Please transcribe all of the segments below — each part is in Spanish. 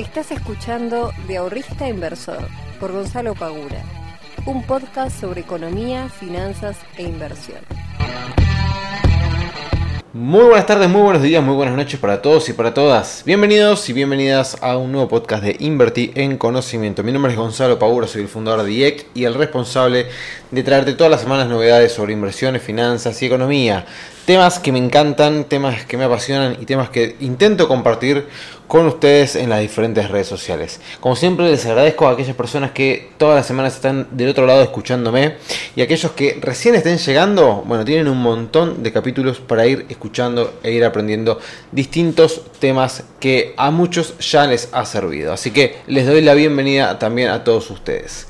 Estás escuchando De Ahorrista Inversor por Gonzalo Pagura, un podcast sobre economía, finanzas e inversión. Muy buenas tardes, muy buenos días, muy buenas noches para todos y para todas. Bienvenidos y bienvenidas a un nuevo podcast de Invertir en Conocimiento. Mi nombre es Gonzalo Pagura, soy el fundador de IEC y el responsable de traerte todas las semanas novedades sobre inversiones, finanzas y economía. Temas que me encantan, temas que me apasionan y temas que intento compartir con ustedes en las diferentes redes sociales. Como siempre les agradezco a aquellas personas que todas las semanas están del otro lado escuchándome y aquellos que recién estén llegando, bueno, tienen un montón de capítulos para ir escuchando e ir aprendiendo distintos temas que a muchos ya les ha servido. Así que les doy la bienvenida también a todos ustedes.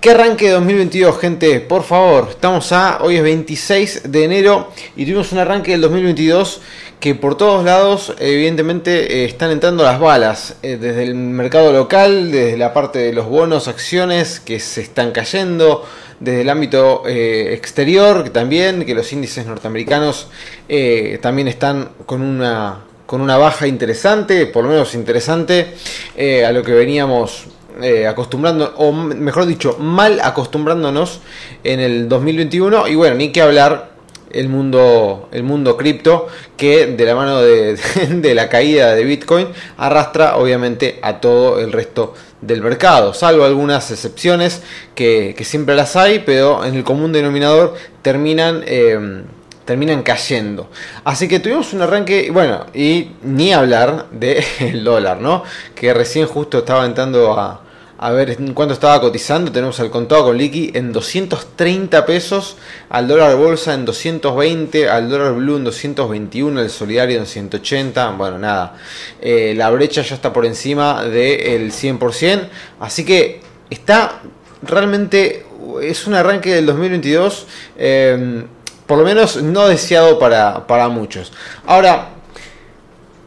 Que arranque 2022, gente, por favor. Estamos a, hoy es 26 de enero y tuvimos un arranque del 2022 que por todos lados evidentemente eh, están entrando las balas, eh, desde el mercado local, desde la parte de los bonos, acciones que se están cayendo, desde el ámbito eh, exterior que también, que los índices norteamericanos también están con una, con una baja interesante, por lo menos interesante, a lo que veníamos eh, acostumbrando, o mejor dicho, mal acostumbrándonos en el 2021. Y bueno, ni que hablar el mundo, el mundo cripto, que de la mano de, la caída de Bitcoin arrastra obviamente a todo el resto del mercado, salvo algunas excepciones que, siempre las hay, pero en el común denominador terminan... Eh, terminan cayendo. Así que tuvimos un arranque, bueno, y ni hablar del dólar, ¿no? Que recién justo estaba entrando a, a ver en cuánto estaba cotizando. Tenemos el contado con liqui en 230 pesos, al dólar bolsa en 220, al dólar blue en 221, el solidario en 180. Bueno, nada, eh, la brecha ya está por encima del 100%. Así que está realmente, es un arranque del 2022. Eh, por lo menos no deseado para, para muchos. Ahora,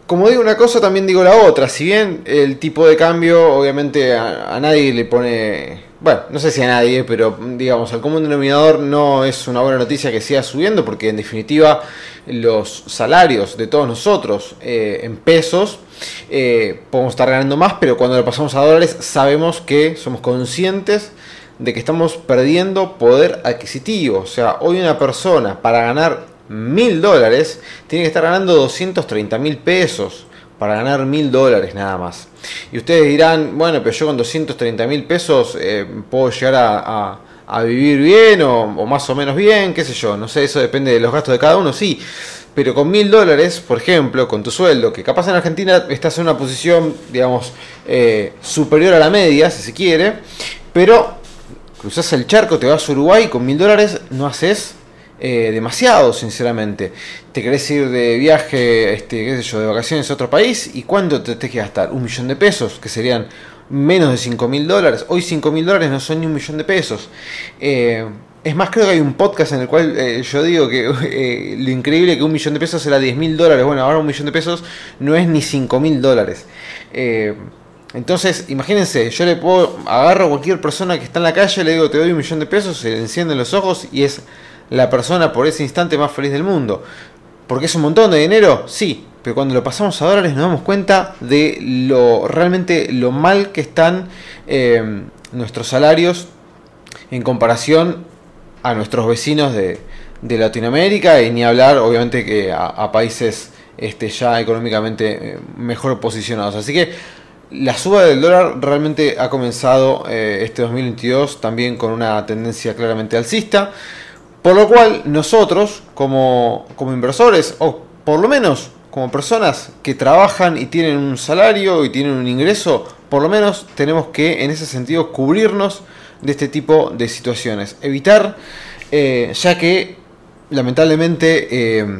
como digo una cosa, también digo la otra. Si bien el tipo de cambio, obviamente a, nadie le pone. Bueno, no sé si a nadie, pero digamos, al común denominador no es una buena noticia que siga subiendo, porque en definitiva los salarios de todos nosotros eh, en pesos eh, podemos estar ganando más, pero cuando lo pasamos a dólares sabemos que somos conscientes de que estamos perdiendo poder adquisitivo. O sea, hoy una persona para ganar mil dólares, tiene que estar ganando 230 mil pesos para ganar mil dólares nada más. Y ustedes dirán, bueno, pero yo con 230 mil pesos eh, puedo llegar a, vivir bien o, más o menos bien, qué sé yo, no sé, eso depende de los gastos de cada uno, sí. Pero con mil dólares, por ejemplo, con tu sueldo, que capaz en Argentina estás en una posición, digamos, eh, superior a la media, si se quiere, pero cruzas el charco, te vas a Uruguay, con mil dólares no haces eh, demasiado, sinceramente. Te querés ir de viaje, este, qué sé yo, de vacaciones a otro país y ¿cuánto te tenés que gastar? Un millón de pesos, que serían menos de 5 mil dólares. Hoy 5 mil dólares no son ni un millón de pesos. Eh, es más, creo que hay un podcast en el cual eh, yo digo que lo increíble que un millón de pesos era 10 mil dólares. Bueno, ahora un millón de pesos no es ni 5 mil dólares. entonces, imagínense, yo le puedo agarro a cualquier persona que está en la calle, le digo te doy un millón de pesos, se le encienden los ojos y es la persona por ese instante más feliz del mundo. ¿Porque es un montón de dinero? Sí, pero cuando lo pasamos a dólares nos damos cuenta de lo realmente lo mal que están eh, nuestros salarios en comparación a nuestros vecinos de, Latinoamérica y ni hablar obviamente que a, países este, ya económicamente eh, mejor posicionados. Así que la suba del dólar realmente ha comenzado eh, este 2022 también con una tendencia claramente alcista. Por lo cual nosotros como, inversores, o por lo menos como personas que trabajan y tienen un salario y tienen un ingreso, por lo menos tenemos que en ese sentido cubrirnos de este tipo de situaciones. Evitar, eh, ya que lamentablemente eh,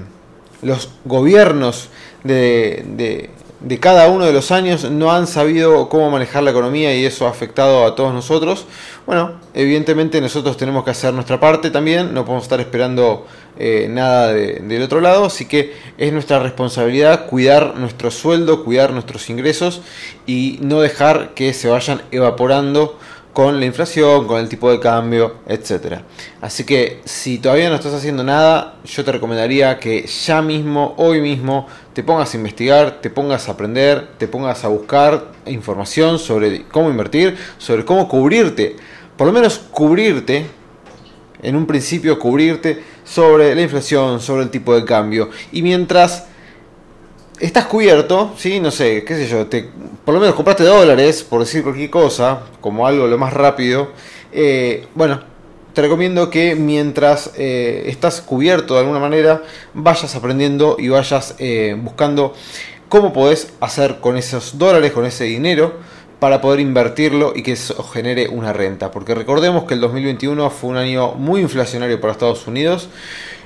los gobiernos de cada uno de los años no han sabido cómo manejar la economía y eso ha afectado a todos nosotros. Bueno, evidentemente nosotros tenemos que hacer nuestra parte también, no podemos estar esperando eh, nada del otro lado, así que es nuestra responsabilidad cuidar nuestro sueldo, cuidar nuestros ingresos y no dejar que se vayan evaporando con la inflación, con el tipo de cambio, etc. Así que si todavía no estás haciendo nada, yo te recomendaría que ya mismo, hoy mismo, te pongas a investigar, te pongas a aprender, te pongas a buscar información sobre cómo invertir, sobre cómo cubrirte, por lo menos cubrirte, en un principio cubrirte sobre la inflación, sobre el tipo de cambio. Y mientras estás cubierto, ¿sí? No sé, qué sé yo, te, por lo menos compraste dólares, por decir cualquier cosa, como algo lo más rápido. Eh, bueno, te recomiendo que mientras eh, estás cubierto de alguna manera, vayas aprendiendo y vayas eh, buscando cómo podés hacer con esos dólares, con ese dinero, para poder invertirlo y que eso genere una renta. Porque recordemos que el 2021 fue un año muy inflacionario para Estados Unidos.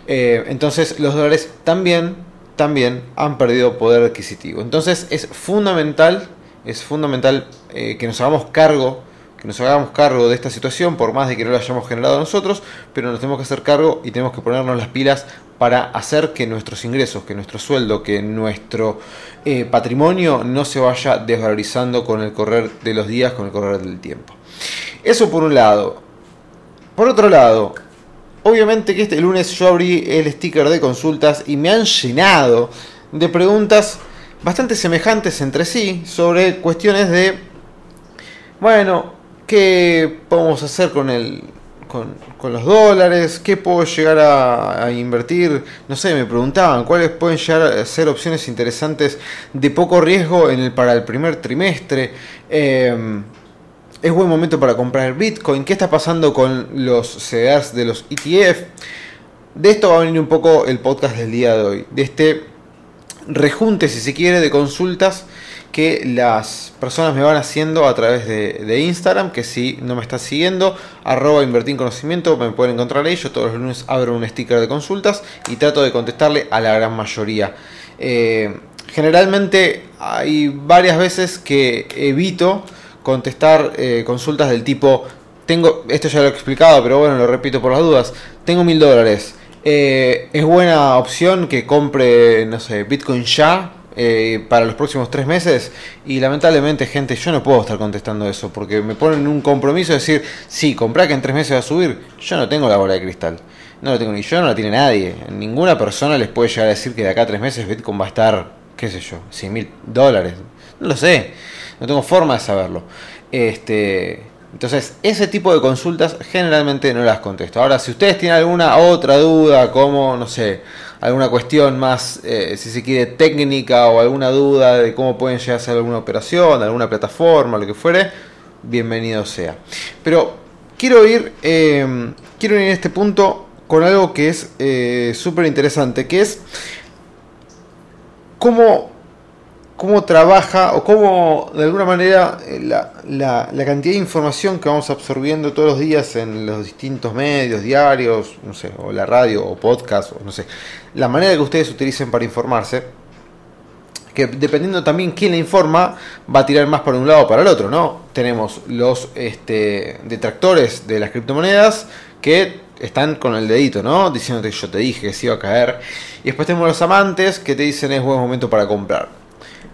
entonces los dólares también también han perdido poder adquisitivo. Entonces es fundamental, es fundamental eh, que nos hagamos cargo, que nos hagamos cargo de esta situación, por más de que no la hayamos generado nosotros, pero nos tenemos que hacer cargo y tenemos que ponernos las pilas para hacer que nuestros ingresos, que nuestro sueldo, que nuestro eh, patrimonio no se vaya desvalorizando con el correr de los días, con el correr del tiempo. Eso por un lado. Por otro lado, Obviamente que este lunes yo abrí el sticker de consultas y me han llenado de preguntas bastante semejantes entre sí sobre cuestiones de, bueno, ¿qué podemos hacer con el, con, los dólares, qué puedo llegar a, invertir, no sé, me preguntaban cuáles pueden llegar a ser opciones interesantes de poco riesgo para el primer trimestre. Eh, es buen momento para comprar Bitcoin. ¿Qué está pasando con los CDRs de los ETF? De esto va a venir un poco el podcast del día de hoy. De este rejunte, si se quiere, de consultas que las personas me van haciendo a través de, Instagram, que si no me estás siguiendo, arroba invertir conocimiento, me pueden encontrar ahí, yo todos los lunes abro un sticker de consultas y trato de contestarle a la gran mayoría. Eh, generalmente hay varias veces que evito contestar eh, consultas del tipo, tengo, esto ya lo he explicado, pero bueno, lo repito por las dudas, tengo mil dólares. Eh, es buena opción que compre, no sé, Bitcoin ya eh, para los próximos tres meses. Y lamentablemente, gente, yo no puedo estar contestando eso porque me ponen un compromiso de decir, sí, comprá que en tres meses va a subir. Yo no tengo la bola de cristal. No lo tengo ni yo, no la tiene nadie. Ninguna persona les puede llegar a decir que de acá a tres meses Bitcoin va a estar, qué sé yo, 100 mil dólares. No lo sé no tengo forma de saberlo. Este, entonces, ese tipo de consultas generalmente no las contesto. Ahora, si ustedes tienen alguna otra duda, como, no sé, alguna cuestión más, eh, si se quiere, técnica o alguna duda de cómo pueden llegar a hacer alguna operación, alguna plataforma, lo que fuere, bienvenido sea. Pero quiero ir, em, quiero ir en este punto con algo que es eh, súper interesante, que es cómo cómo trabaja o cómo de alguna manera eh, la, la, cantidad de información que vamos absorbiendo todos los días en los distintos medios, diarios, no sé, o la radio o podcast, o no sé, la manera que ustedes utilicen para informarse, que dependiendo también quién le informa, va a tirar más para un lado o para el otro, ¿no? Tenemos los este, detractores de las criptomonedas que están con el dedito, ¿no? Diciéndote yo te dije que se iba a caer. Y después tenemos los amantes que te dicen es buen momento para comprar.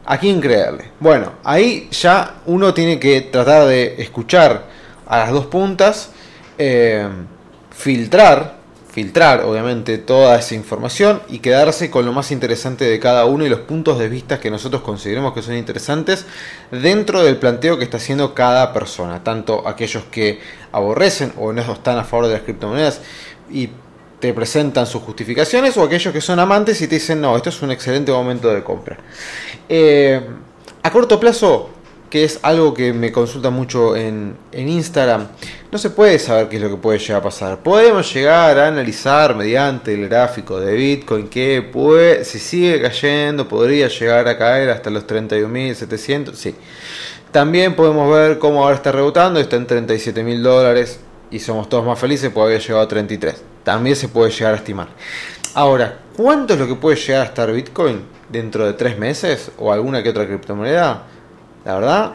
¿A quién creerle? Bueno, ahí ya uno tiene que tratar de escuchar a las dos puntas, eh, filtrar, filtrar obviamente toda esa información y quedarse con lo más interesante de cada uno y los puntos de vista que nosotros consideremos que son interesantes dentro del planteo que está haciendo cada persona, tanto aquellos que aborrecen o no están a favor de las criptomonedas y te presentan sus justificaciones o aquellos que son amantes y te dicen, no, esto es un excelente momento de compra. Eh, a corto plazo, que es algo que me consulta mucho en, Instagram, no se puede saber qué es lo que puede llegar a pasar. Podemos llegar a analizar mediante el gráfico de Bitcoin que puede, si sigue cayendo, podría llegar a caer hasta los 31.700. Sí. También podemos ver cómo ahora está rebotando, está en 37.000 dólares y somos todos más felices porque había llegado a 33 también se puede llegar a estimar. Ahora, ¿cuánto es lo que puede llegar a estar Bitcoin dentro de tres meses o alguna que otra criptomoneda? La verdad,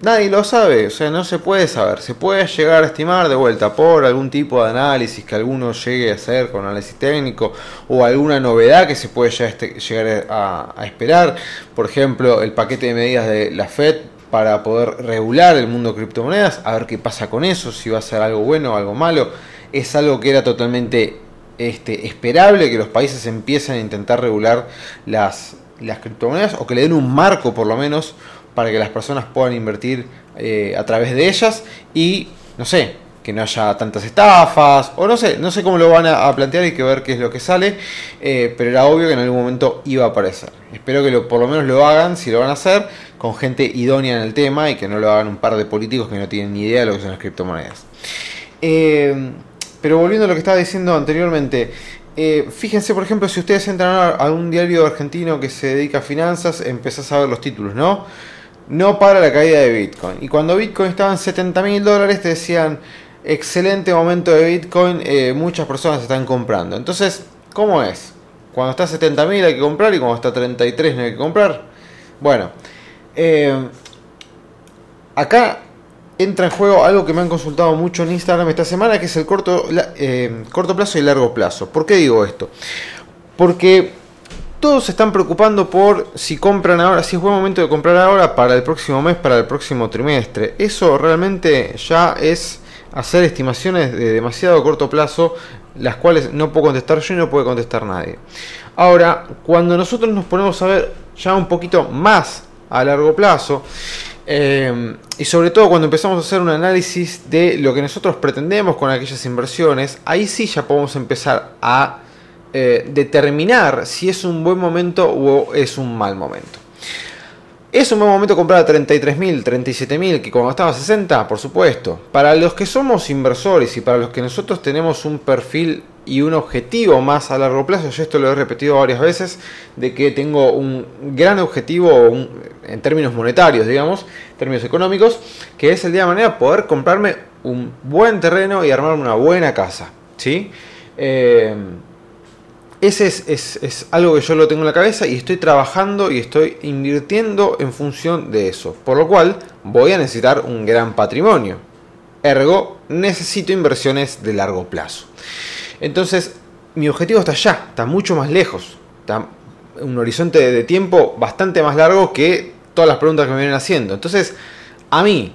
nadie lo sabe, o sea, no se puede saber. Se puede llegar a estimar de vuelta por algún tipo de análisis que alguno llegue a hacer con análisis técnico o alguna novedad que se puede llegar a, esperar. Por ejemplo, el paquete de medidas de la Fed para poder regular el mundo de criptomonedas, a ver qué pasa con eso, si va a ser algo bueno o algo malo. Es algo que era totalmente este, esperable que los países empiecen a intentar regular las, las criptomonedas o que le den un marco por lo menos para que las personas puedan invertir eh, a través de ellas y no sé, que no haya tantas estafas, o no sé, no sé cómo lo van a, plantear, hay que ver qué es lo que sale, eh, pero era obvio que en algún momento iba a aparecer. Espero que por lo menos lo hagan, si lo van a hacer, con gente idónea en el tema y que no lo hagan un par de políticos que no tienen ni idea de lo que son las criptomonedas. Eh, pero volviendo a lo que estaba diciendo anteriormente, eh, fíjense, por ejemplo, si ustedes entran a un diario argentino que se dedica a finanzas, empezás a ver los títulos, ¿no? No para la caída de Bitcoin. Y cuando Bitcoin estaba en 70 mil dólares, te decían, excelente momento de Bitcoin, eh, muchas personas están comprando. Entonces, ¿cómo es? Cuando está a 70 mil hay que comprar y cuando está a 33 no hay que comprar. Bueno, eh, acá entra en juego algo que me han consultado mucho en Instagram esta semana, que es el corto, eh, corto plazo y largo plazo. ¿Por qué digo esto? Porque todos se están preocupando por si compran ahora, si es buen momento de comprar ahora para el próximo mes, para el próximo trimestre. Eso realmente ya es hacer estimaciones de demasiado corto plazo, las cuales no puedo contestar yo y no puede contestar nadie. Ahora, cuando nosotros nos ponemos a ver ya un poquito más a largo plazo, eh, y sobre todo cuando empezamos a hacer un análisis de lo que nosotros pretendemos con aquellas inversiones, ahí sí ya podemos empezar a eh, determinar si es un buen momento o es un mal momento. ¿Es un buen momento comprar a 33.000, 37.000 que cuando estaba a 60? Por supuesto. Para los que somos inversores y para los que nosotros tenemos un perfil y un objetivo más a largo plazo, yo esto lo he repetido varias veces, de que tengo un gran objetivo en términos monetarios, digamos, términos económicos, que es el día de mañana poder comprarme un buen terreno y armarme una buena casa. ¿sí? Eh, ese es, algo que yo lo tengo en la cabeza y estoy trabajando y estoy invirtiendo en función de eso. Por lo cual voy a necesitar un gran patrimonio. Ergo, necesito inversiones de largo plazo. Entonces, mi objetivo está allá, está mucho más lejos. Está un horizonte de tiempo bastante más largo que todas las preguntas que me vienen haciendo. Entonces, a mí,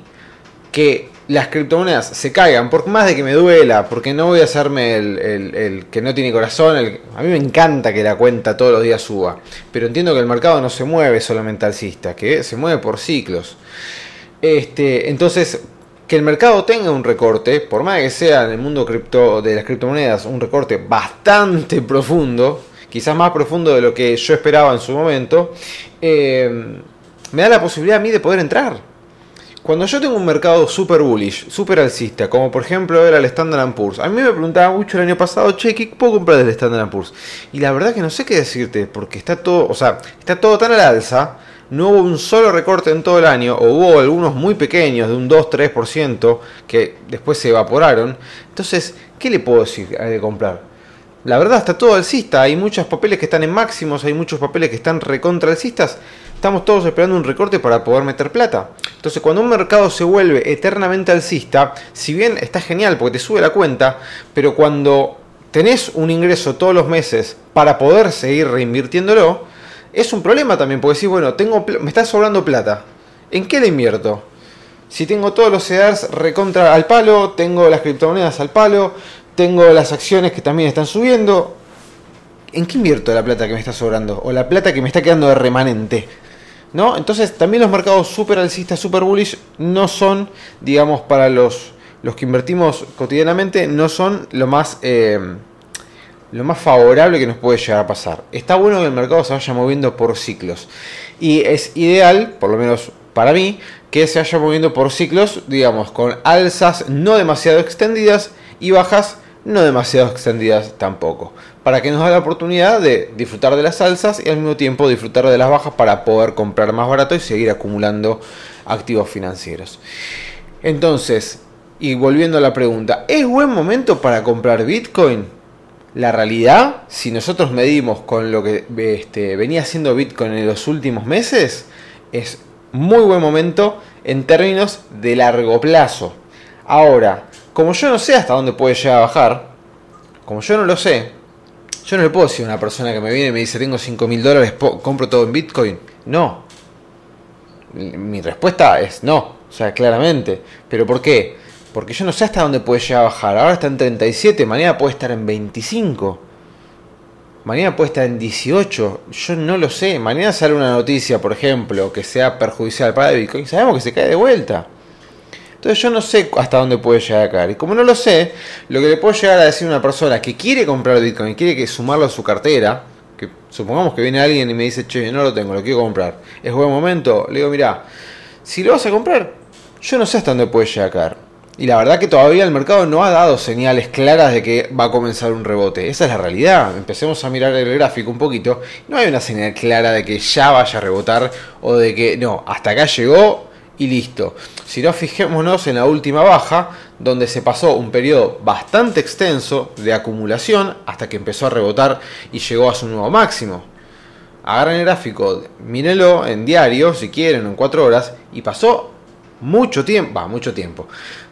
que las criptomonedas se caigan, por más de que me duela, porque no voy a hacerme el, que no tiene corazón, a mí me encanta que la cuenta todos los días suba, pero entiendo que el mercado no se mueve solamente alcista, que se mueve por ciclos. Este, entonces, que el mercado tenga un recorte, por más que sea en el mundo cripto, de las criptomonedas un recorte bastante profundo, quizás más profundo de lo que yo esperaba en su momento, eh, me da la posibilidad a mí de poder entrar. Cuando yo tengo un mercado super bullish, super alcista, como por ejemplo era el Standard Poor's, a mí me preguntaba mucho el año pasado, che, ¿qué puedo comprar del Standard Poor's? Y la verdad que no sé qué decirte, porque está todo, o sea, está todo tan al alza, no hubo un solo recorte en todo el año, o hubo algunos muy pequeños, de un 2-3%, que después se evaporaron. Entonces, ¿qué le puedo decir de comprar? La verdad está todo alcista, hay muchos papeles que están en máximos, hay muchos papeles que están recontra alcistas estamos todos esperando un recorte para poder meter plata. Entonces, cuando un mercado se vuelve eternamente alcista, si bien está genial porque te sube la cuenta, pero cuando tenés un ingreso todos los meses para poder seguir reinvirtiéndolo, es un problema también, porque decís, bueno, tengo, me está sobrando plata. ¿En qué le invierto? Si tengo todos los CEDARs recontra al palo, tengo las criptomonedas al palo, tengo las acciones que también están subiendo. ¿En qué invierto la plata que me está sobrando? O la plata que me está quedando de remanente. ¿no? Entonces también los mercados super alcistas, super bullish, no son, digamos, para los, los que invertimos cotidianamente, no son lo más, eh, lo más favorable que nos puede llegar a pasar. Está bueno que el mercado se vaya moviendo por ciclos. Y es ideal, por lo menos para mí, que se vaya moviendo por ciclos, digamos, con alzas no demasiado extendidas y bajas no demasiado extendidas tampoco para que nos da la oportunidad de disfrutar de las salsas y al mismo tiempo disfrutar de las bajas para poder comprar más barato y seguir acumulando activos financieros. Entonces, y volviendo a la pregunta, ¿es buen momento para comprar Bitcoin? La realidad, si nosotros medimos con lo que este, venía haciendo Bitcoin en los últimos meses, es muy buen momento en términos de largo plazo. Ahora, como yo no sé hasta dónde puede llegar a bajar, como yo no lo sé, yo no le puedo decir a una persona que me viene y me dice tengo 5 mil dólares, compro todo en Bitcoin. No. Mi respuesta es no, o sea, claramente. ¿Pero por qué? Porque yo no sé hasta dónde puede llegar a bajar. Ahora está en 37, mañana puede estar en 25. Mañana puede estar en 18. Yo no lo sé. Mañana sale una noticia, por ejemplo, que sea perjudicial para Bitcoin. Sabemos que se cae de vuelta. Entonces yo no sé hasta dónde puede llegar a caer. Y como no lo sé, lo que le puedo llegar a decir a una persona que quiere comprar Bitcoin, y quiere que sumarlo a su cartera, que supongamos que viene alguien y me dice, che, no lo tengo, lo quiero comprar. Es buen momento. Le digo, mira, si lo vas a comprar, yo no sé hasta dónde puede llegar a caer. Y la verdad que todavía el mercado no ha dado señales claras de que va a comenzar un rebote. Esa es la realidad. Empecemos a mirar el gráfico un poquito. No hay una señal clara de que ya vaya a rebotar o de que no, hasta acá llegó y listo. Si no, fijémonos en la última baja, donde se pasó un periodo bastante extenso de acumulación hasta que empezó a rebotar y llegó a su nuevo máximo. Agarren el gráfico, mírenlo en diario si quieren, en 4 horas, y pasó mucho tiempo, va, mucho tiempo.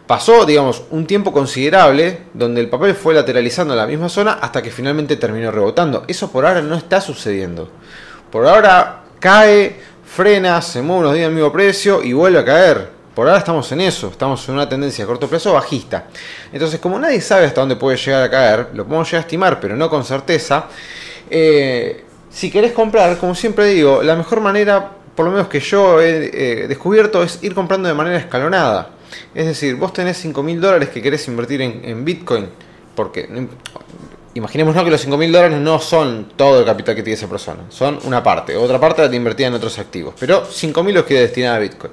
Pasó, digamos, un tiempo considerable donde el papel fue lateralizando la misma zona hasta que finalmente terminó rebotando. Eso por ahora no está sucediendo. Por ahora cae, frena, se mueve unos días al mismo precio y vuelve a caer. Por ahora estamos en eso, estamos en una tendencia a corto plazo bajista. Entonces, como nadie sabe hasta dónde puede llegar a caer, lo podemos llegar a estimar, pero no con certeza. Eh, si querés comprar, como siempre digo, la mejor manera, por lo menos que yo he eh, descubierto, es ir comprando de manera escalonada. Es decir, vos tenés 5 mil dólares que querés invertir en, Bitcoin, porque imaginémonos que los 5 mil dólares no son todo el capital que tiene esa persona, son una parte, otra parte la invertida en otros activos, pero 5 mil los quiere destinar a Bitcoin.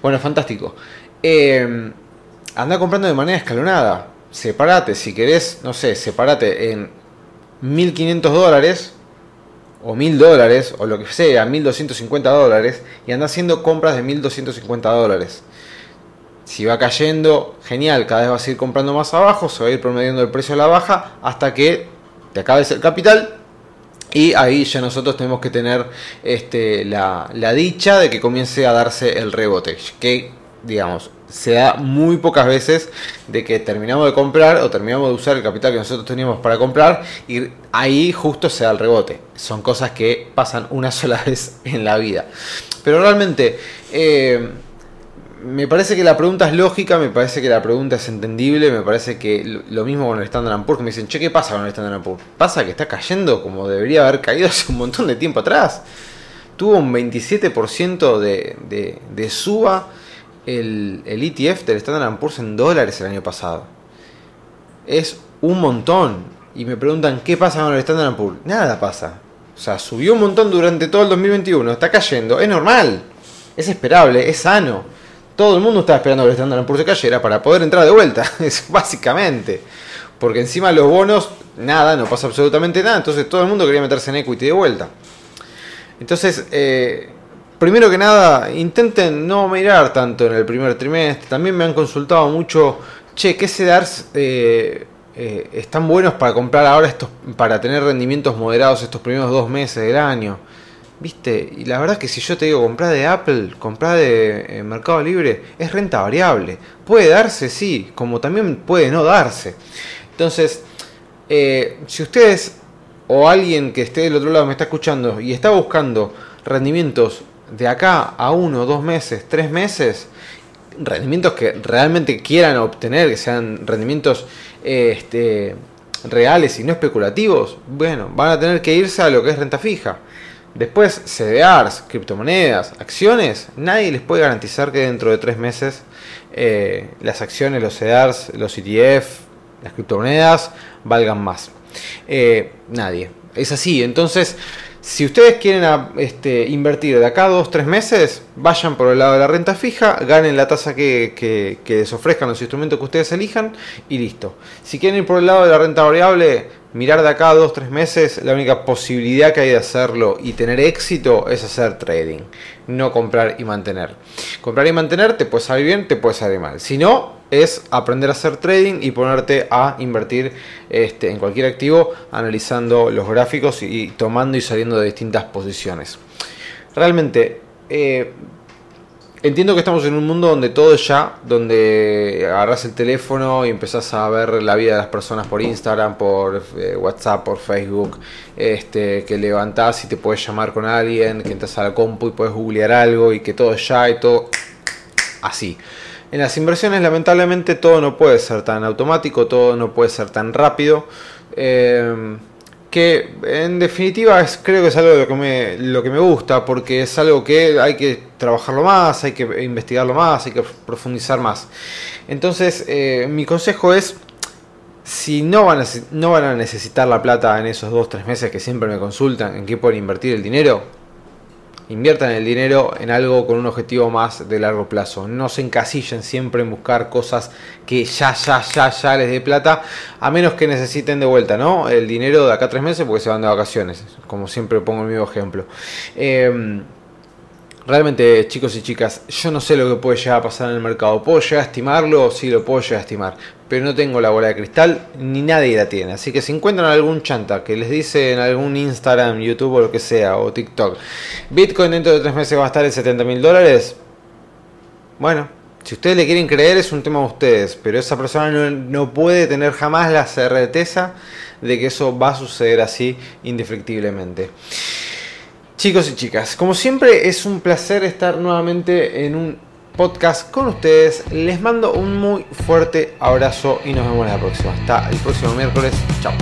Bueno, fantástico. Eh, anda comprando de manera escalonada, separate, si querés, no sé, separate en 1500 dólares o 1000 dólares o lo que sea, 1250 dólares y anda haciendo compras de 1250 dólares. Si va cayendo, genial, cada vez vas a ir comprando más abajo, se va a ir promediando el precio a la baja hasta que te acabes el capital y ahí ya nosotros tenemos que tener este, la, dicha de que comience a darse el rebote, que digamos, se da muy pocas veces de que terminamos de comprar o terminamos de usar el capital que nosotros teníamos para comprar y ahí justo se da el rebote. Son cosas que pasan una sola vez en la vida. Pero realmente... Eh, me parece que la pregunta es lógica, me parece que la pregunta es entendible, me parece que lo mismo con el Standard Poor's, que me dicen, che, ¿qué pasa con el Standard Poor's? Pasa que está cayendo como debería haber caído hace un montón de tiempo atrás. Tuvo un 27% de, de, suba el, el ETF del Standard Poor's en dólares el año pasado. Es un montón. Y me preguntan, ¿qué pasa con el Standard Poor's? Nada pasa. O sea, subió un montón durante todo el 2021, está cayendo, es normal, es esperable, es sano todo el mundo estaba esperando que el Standard Poor's se cayera para poder entrar de vuelta, es básicamente. Porque encima los bonos, nada, no pasa absolutamente nada, entonces todo el mundo quería meterse en equity de vuelta. Entonces, eh, primero que nada, intenten no mirar tanto en el primer trimestre. También me han consultado mucho, che, ¿qué CEDARs eh, eh, están buenos para comprar ahora estos, para tener rendimientos moderados estos primeros dos meses del año? ¿Viste? Y la verdad es que si yo te digo comprar de Apple, comprar de eh, Mercado Libre, es renta variable. Puede darse, sí, como también puede no darse. Entonces, eh, si ustedes o alguien que esté del otro lado me está escuchando y está buscando rendimientos de acá a uno, dos meses, tres meses, rendimientos que realmente quieran obtener, que sean rendimientos este, reales y no especulativos, bueno, van a tener que irse a lo que es renta fija. Después, CDRs, criptomonedas, acciones, nadie les puede garantizar que dentro de tres meses eh, las acciones, los CDRs, los ETF, las criptomonedas valgan más. Eh, nadie. Es así. Entonces, si ustedes quieren este, invertir de acá a dos, tres meses, vayan por el lado de la renta fija, ganen la tasa que, que, les ofrezcan los instrumentos que ustedes elijan y listo. Si quieren ir por el lado de la renta variable, mirar de acá a dos, tres meses, la única posibilidad que hay de hacerlo y tener éxito es hacer trading, no comprar y mantener. Comprar y mantener te puede salir bien, te puede salir mal. Si no, es aprender a hacer trading y ponerte a invertir este, en cualquier activo analizando los gráficos y, tomando y saliendo de distintas posiciones. Realmente, eh, entiendo que estamos en un mundo donde todo es ya, donde agarras el teléfono y empezás a ver la vida de las personas por Instagram, por eh, WhatsApp, por Facebook, este, que levantás y te puedes llamar con alguien, que entras a la compu y puedes googlear algo y que todo es ya y todo así. En las inversiones lamentablemente todo no puede ser tan automático, todo no puede ser tan rápido. Eh, que en definitiva es, creo que es algo de lo que, me, lo que me gusta, porque es algo que hay que trabajarlo más, hay que investigarlo más, hay que profundizar más. Entonces, eh, mi consejo es, si no van, a, no van a necesitar la plata en esos 2-3 meses que siempre me consultan en qué pueden invertir el dinero, Inviertan el dinero en algo con un objetivo más de largo plazo. No se encasillen siempre en buscar cosas que ya, ya, ya, ya les dé plata, a menos que necesiten de vuelta, ¿no? El dinero de acá a tres meses porque se van de vacaciones, como siempre pongo el mismo ejemplo. Eh, realmente, chicos y chicas, yo no sé lo que puede llegar a pasar en el mercado. ¿Puedo llegar a estimarlo? Sí, lo puedo llegar a estimar. Pero no tengo la bola de cristal, ni nadie la tiene. Así que si encuentran algún chanta que les dice en algún Instagram, YouTube o lo que sea, o TikTok, Bitcoin dentro de tres meses va a estar en 70 mil dólares, bueno, si ustedes le quieren creer es un tema de ustedes, pero esa persona no, no, puede tener jamás la certeza de que eso va a suceder así indefectiblemente. Chicos y chicas, como siempre es un placer estar nuevamente en un podcast con ustedes. Les mando un muy fuerte abrazo y nos vemos la próxima. Hasta el próximo miércoles. Chao.